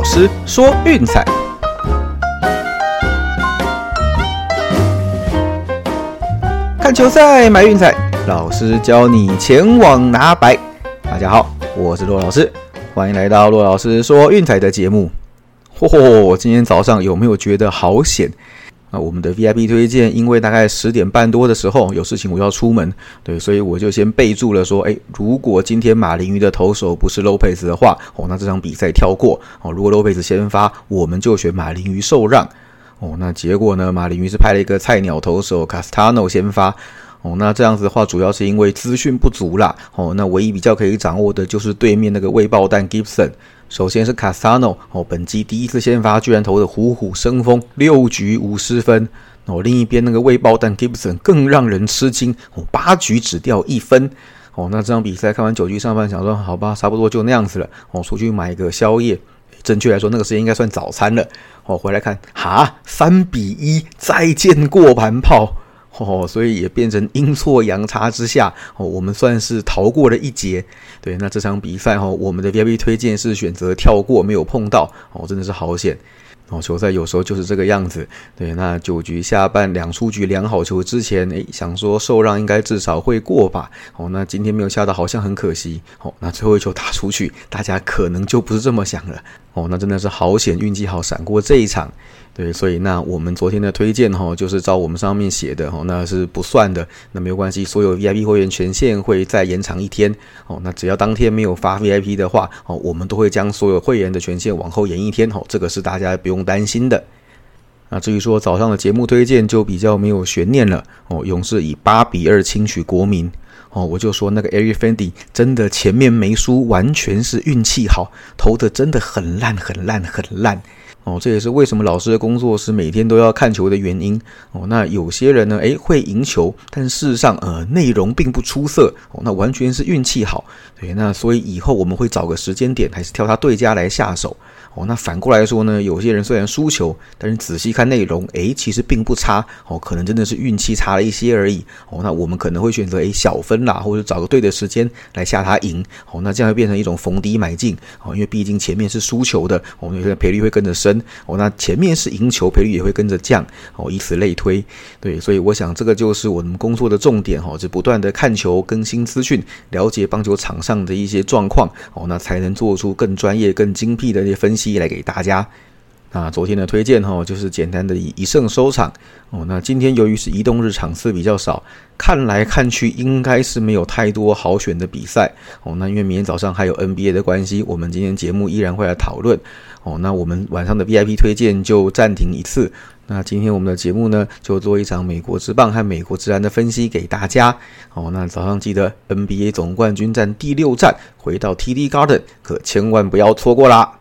老师说运彩，看球赛买运彩，老师教你前往拿白。大家好，我是骆老师，欢迎来到骆老师说运彩的节目。嚯，今天早上有没有觉得好险？那，我们的 VIP 推荐，因为大概十点半多的时候有事情，我要出门，对，所以我就先备注了说，哎，如果今天马林鱼的投手不是 Lopez 的话，哦，那这场比赛跳过，哦，如果 Lopez 先发，我们就选马林鱼受让，哦，那结果呢，马林鱼是派了一个菜鸟投手 Castano 先发，哦，那这样子的话，主要是因为资讯不足啦，哦，那唯一比较可以掌握的就是对面那个未爆弹 Gibson。首先是卡萨诺哦，本季第一次先发，居然投的虎虎生风，六局五十分哦。另一边那个未爆弹 Gibson 更让人吃惊哦，八局只掉一分哦。那这场比赛看完九局上半，想说好吧，差不多就那样子了哦，出去买个宵夜，正确来说那个时间应该算早餐了哦。回来看哈，三比一，再见过盘炮。哦，所以也变成阴错阳差之下，哦，我们算是逃过了一劫。对，那这场比赛哈，我们的 VIP 推荐是选择跳过，没有碰到，哦，真的是好险。哦，球赛有时候就是这个样子。对，那九局下半两出局两好球之前，诶，想说受让应该至少会过吧。哦，那今天没有下到，好像很可惜。哦，那最后一球打出去，大家可能就不是这么想了。哦，那真的是好险，运气好，闪过这一场。对，所以那我们昨天的推荐哈，就是照我们上面写的哈，那是不算的。那没有关系，所有 VIP 会员权限会再延长一天。哦，那只要当天没有发 VIP 的话，哦，我们都会将所有会员的权限往后延一天。哦，这个是大家不用担心的。那至于说早上的节目推荐，就比较没有悬念了。哦，勇士以八比二轻取国民。哦，我就说那个 Ari Fendi 真的前面没输，完全是运气好，投的真的很烂，很烂，很烂。哦，这也是为什么老师的工作是每天都要看球的原因。哦，那有些人呢，诶，会赢球，但事实上，呃，内容并不出色。哦，那完全是运气好。对，那所以以后我们会找个时间点，还是挑他对家来下手。哦，那反过来说呢，有些人虽然输球，但是仔细看内容，诶，其实并不差。哦，可能真的是运气差了一些而已。哦，那我们可能会选择诶小分啦，或者找个对的时间来下他赢。哦，那这样会变成一种逢低买进。哦，因为毕竟前面是输球的，我们有些赔率会跟着升。哦，那前面是赢球，赔率也会跟着降。哦，以此类推。对，所以我想这个就是我们工作的重点。哈，就不断的看球、更新资讯、了解棒球场上的一些状况。哦，那才能做出更专业、更精辟的一些分析。来给大家。那昨天的推荐哈，就是简单的以一胜收场哦。那今天由于是移动日场次比较少，看来看去应该是没有太多好选的比赛哦。那因为明天早上还有 NBA 的关系，我们今天节目依然会来讨论哦。那我们晚上的 VIP 推荐就暂停一次。那今天我们的节目呢，就做一场美国之棒和美国之篮的分析给大家哦。那早上记得 NBA 总冠军战第六战回到 TD Garden，可千万不要错过啦。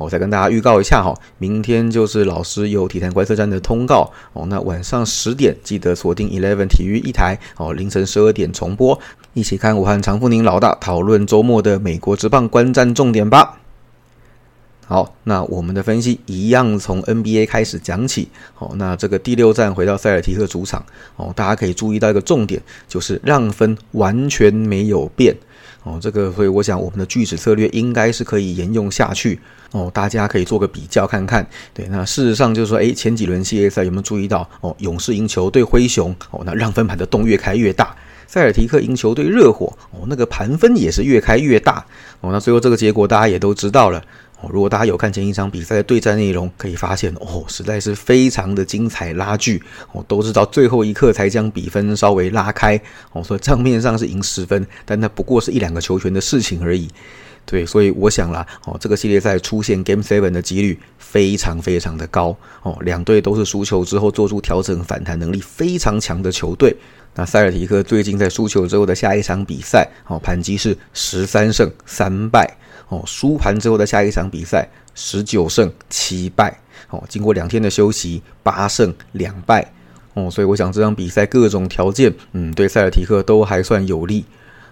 我再跟大家预告一下哈，明天就是老师有体坛观测站的通告哦。那晚上十点记得锁定 Eleven 体育一台哦，凌晨十二点重播，一起看武汉长富宁老大讨论周末的美国职棒观战重点吧。好，那我们的分析一样从 NBA 开始讲起。好，那这个第六站回到塞尔提克主场哦，大家可以注意到一个重点，就是让分完全没有变。哦，这个，所以我想我们的锯齿策略应该是可以沿用下去。哦，大家可以做个比较看看。对，那事实上就是说，诶，前几轮系列赛有没有注意到？哦，勇士赢球对灰熊，哦，那让分盘的洞越开越大。塞尔提克赢球对热火，哦，那个盘分也是越开越大。哦，那最后这个结果大家也都知道了。哦，如果大家有看前一场比赛的对战内容，可以发现哦，实在是非常的精彩拉锯哦，都是到最后一刻才将比分稍微拉开哦，所以账面上是赢十分，但那不过是一两个球权的事情而已。对，所以我想啦，哦，这个系列赛出现 Game Seven 的几率非常非常的高哦，两队都是输球之后做出调整反弹能力非常强的球队。那塞尔提克最近在输球之后的下一场比赛，哦，盘击是十三胜三败。哦，输盘之后的下一场比赛，十九胜七败。哦，经过两天的休息，八胜两败。哦，所以我想这场比赛各种条件，嗯，对塞尔提克都还算有利。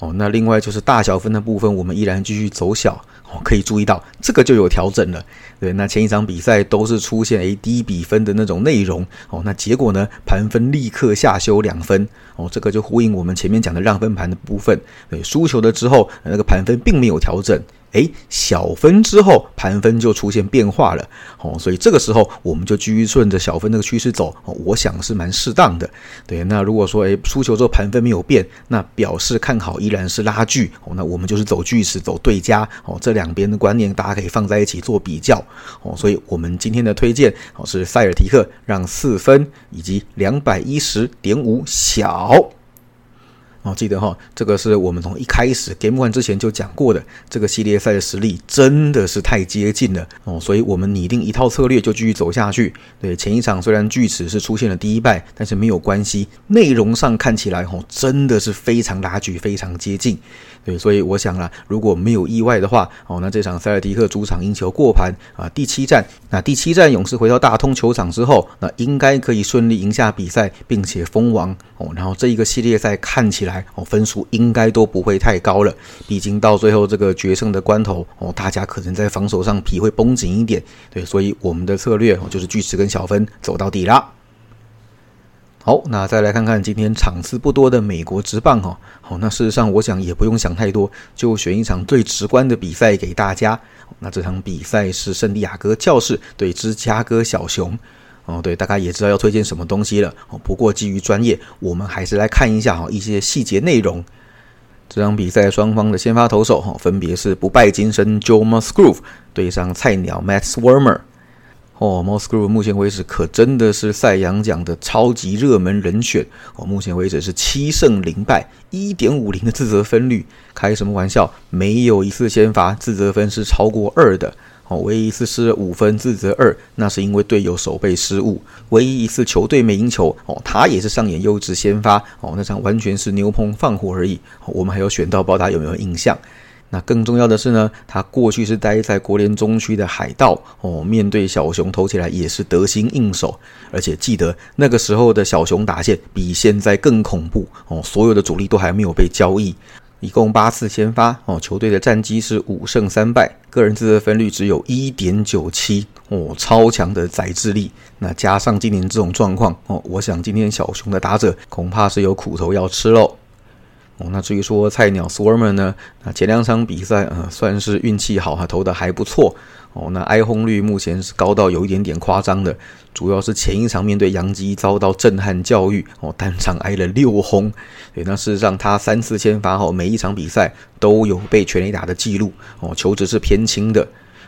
哦，那另外就是大小分的部分，我们依然继续走小。哦，可以注意到这个就有调整了。对，那前一场比赛都是出现诶低比分的那种内容。哦，那结果呢，盘分立刻下修两分。哦，这个就呼应我们前面讲的让分盘的部分。对，输球了之后，那个盘分并没有调整。哎，小分之后盘分就出现变化了，哦，所以这个时候我们就继续顺着小分那个趋势走，哦，我想是蛮适当的。对，那如果说哎输球之后盘分没有变，那表示看好依然是拉锯，哦，那我们就是走巨石走对家，哦，这两边的观念大家可以放在一起做比较，哦，所以我们今天的推荐哦是塞尔提克让四分以及两百一十点五小。哦，记得哈，这个是我们从一开始 Game One 之前就讲过的，这个系列赛的实力真的是太接近了哦，所以我们拟定一套策略就继续走下去。对，前一场虽然巨齿是出现了第一败，但是没有关系，内容上看起来哦，真的是非常拉锯，非常接近。对，所以我想啊，如果没有意外的话，哦，那这场塞尔迪克主场赢球过盘啊，第七战，那第七战勇士回到大通球场之后，那应该可以顺利赢下比赛，并且封王哦。然后这一个系列赛看起来哦，分数应该都不会太高了。毕竟到最后这个决胜的关头哦，大家可能在防守上皮会绷紧一点。对，所以我们的策略哦，就是锯齿跟小分走到底啦。好，那再来看看今天场次不多的美国职棒哈。好，那事实上我想也不用想太多，就选一场最直观的比赛给大家。那这场比赛是圣地亚哥教士对芝加哥小熊。哦，对，大家也知道要推荐什么东西了。哦，不过基于专业，我们还是来看一下哈一些细节内容。这场比赛双方的先发投手哈分别是不败金身 Joe Musgrove 对上菜鸟 Matt Swarmer。哦，Musgrove 目前为止可真的是赛扬奖的超级热门人选哦。目前为止是七胜零败，一点五零的自责分率，开什么玩笑？没有一次先发自责分是超过二的哦。唯一一次失了五分自责二，那是因为队友守备失误。唯一一次球队没赢球哦，他也是上演优质先发哦。那场完全是牛棚放火而已。我们还有选到，不知道大家有没有印象？那更重要的是呢，他过去是待在国联中区的海盗哦，面对小熊投起来也是得心应手，而且记得那个时候的小熊打线比现在更恐怖哦，所有的主力都还没有被交易，一共八次先发哦，球队的战绩是五胜三败，个人自责分率只有一点九七哦，超强的载智力。那加上今年这种状况哦，我想今天小熊的打者恐怕是有苦头要吃喽。哦，那至于说菜鸟 Swarmer 呢？那前两场比赛，呃，算是运气好哈，投的还不错。哦，那挨轰率目前是高到有一点点夸张的，主要是前一场面对杨基遭到震撼教育，哦，单场挨了六轰。对，那事实上他三次先发后，每一场比赛都有被全垒打的记录，哦，球值是偏轻的。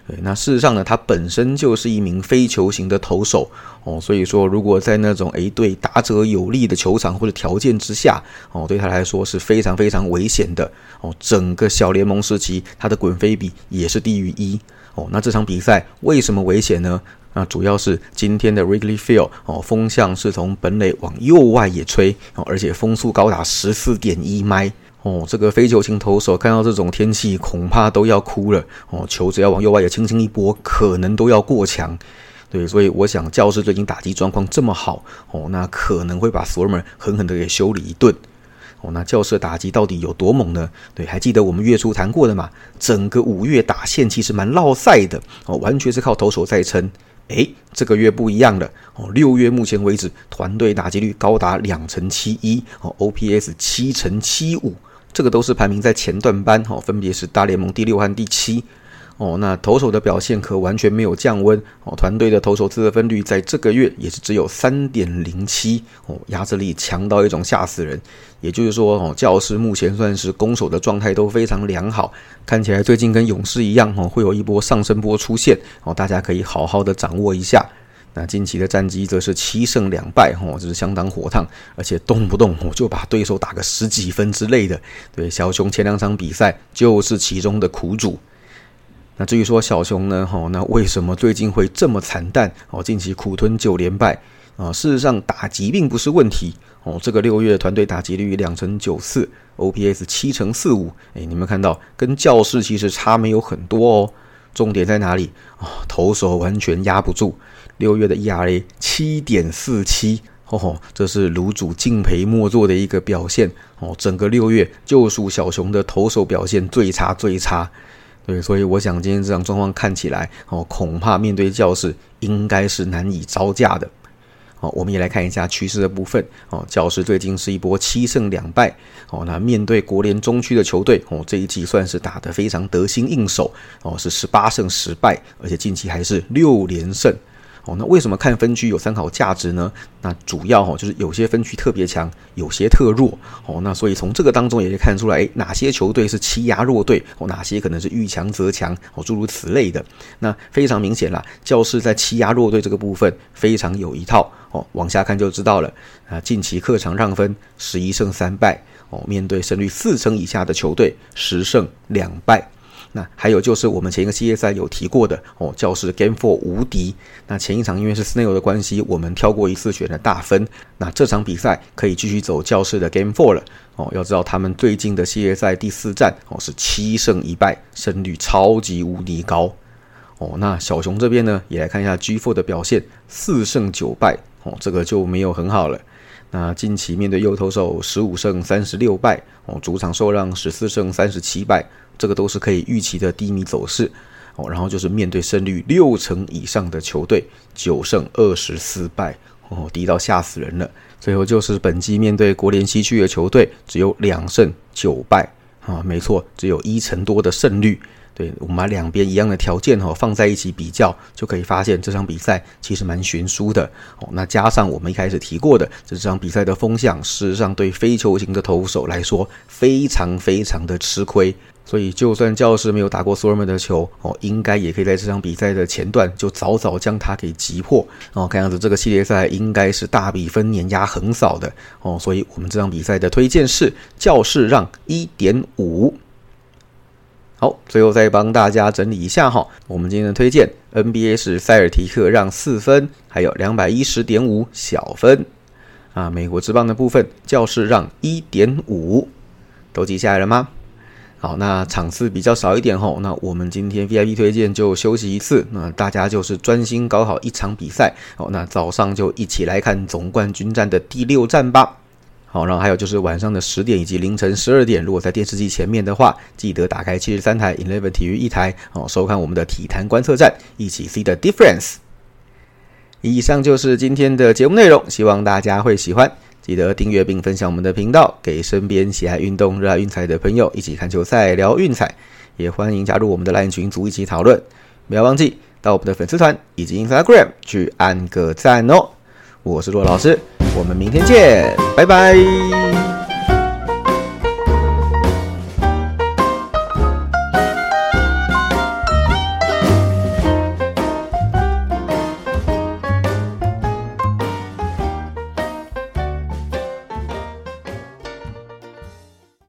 对，那事实上呢，他本身就是一名非球型的投手哦，所以说如果在那种诶对打者有利的球场或者条件之下哦，对他来说是非常非常危险的哦。整个小联盟时期，他的滚飞比也是低于一哦。那这场比赛为什么危险呢？那主要是今天的 Wrigley Field 哦，风向是从本垒往右外野吹哦，而且风速高达十四点一迈。哦，这个非球型投手看到这种天气，恐怕都要哭了。哦，球只要往右外野轻轻一拨，可能都要过墙。对，所以我想，教室最近打击状况这么好，哦，那可能会把 Swarmer 狠狠的给修理一顿。哦，那教室打击到底有多猛呢？对，还记得我们月初谈过的嘛？整个五月打线其实蛮落赛的，哦，完全是靠投手在撑。诶，这个月不一样了。哦，六月目前为止，团队打击率高达两成七一，哦，OPS 七成七五。这个都是排名在前段班，哈，分别是大联盟第六和第七，哦，那投手的表现可完全没有降温，哦，团队的投手自责分率在这个月也是只有三点零七，哦，压制力强到一种吓死人，也就是说，哦，教师目前算是攻守的状态都非常良好，看起来最近跟勇士一样，哦，会有一波上升波出现，哦，大家可以好好的掌握一下。那近期的战绩则是七胜两败，吼，这是相当火烫，而且动不动我就把对手打个十几分之类的。对，小熊前两场比赛就是其中的苦主。那至于说小熊呢，吼，那为什么最近会这么惨淡？哦，近期苦吞九连败啊。事实上，打击并不是问题哦。这个六月团队打击率两成九四，OPS 七成四五。哎，你们看到跟教室其实差没有很多哦。重点在哪里啊？投手完全压不住。六月的 ERA 七点四七，吼吼，这是卤主敬陪末座的一个表现哦。整个六月就属小熊的投手表现最差最差，对，所以我想今天这场状况看起来哦，恐怕面对教室应该是难以招架的哦，我们也来看一下趋势的部分。哦，教士最近是一波七胜两败。哦，那面对国联中区的球队，哦，这一季算是打得非常得心应手。哦，是十八胜十败，而且近期还是六连胜。哦，那为什么看分区有参考价值呢？那主要哈就是有些分区特别强，有些特弱。哦，那所以从这个当中也可以看出来，诶，哪些球队是欺压弱队，哦，哪些可能是遇强则强，哦，诸如此类的。那非常明显啦，教室在欺压弱队这个部分非常有一套。哦，往下看就知道了。啊，近期客场让分十一胜三败。哦，面对胜率四成以下的球队，十胜两败。那还有就是我们前一个系列赛有提过的哦，教室 Game Four 无敌。那前一场因为是 Snail 的关系，我们跳过一次选的大分。那这场比赛可以继续走教室的 Game Four 了哦。要知道他们最近的系列赛第四战哦是七胜一败，胜率超级无敌高哦。那小熊这边呢，也来看一下 G Four 的表现，四胜九败哦，这个就没有很好了。那近期面对右投手十五胜三十六败哦，主场受让十四胜三十七败。这个都是可以预期的低迷走势哦，然后就是面对胜率六成以上的球队，九胜二十四败哦，低到吓死人了。最后就是本季面对国联西区的球队，只有两胜九败啊，没错，只有一成多的胜率。对我们把两边一样的条件哈放在一起比较，就可以发现这场比赛其实蛮悬殊的哦。那加上我们一开始提过的这场比赛的风向，事实上对非球型的投手来说非常非常的吃亏。所以就算教士没有打过索尔曼的球哦，应该也可以在这场比赛的前段就早早将他给击破哦。看样子这个系列赛应该是大比分碾压横扫的哦。所以我们这场比赛的推荐是教士让一点五。好，最后再帮大家整理一下哈，我们今天的推荐 NBA 是塞尔提克让四分，还有两百一十点五小分啊。美国之棒的部分，教室让一点五，都记下来了吗？好，那场次比较少一点吼，那我们今天 VIP 推荐就休息一次，那大家就是专心搞好一场比赛哦。那早上就一起来看总冠军战的第六战吧。好，然后还有就是晚上的十点以及凌晨十二点，如果在电视机前面的话，记得打开七十三台 Eleven 体育一台哦，收看我们的体坛观测站，一起 see the difference。以上就是今天的节目内容，希望大家会喜欢。记得订阅并分享我们的频道，给身边喜爱运动、热爱运彩的朋友一起看球赛、聊运彩。也欢迎加入我们的 LINE 群组一起讨论。不要忘记到我们的粉丝团以及 Instagram 去按个赞哦。我是骆老师。我们明天见，拜拜。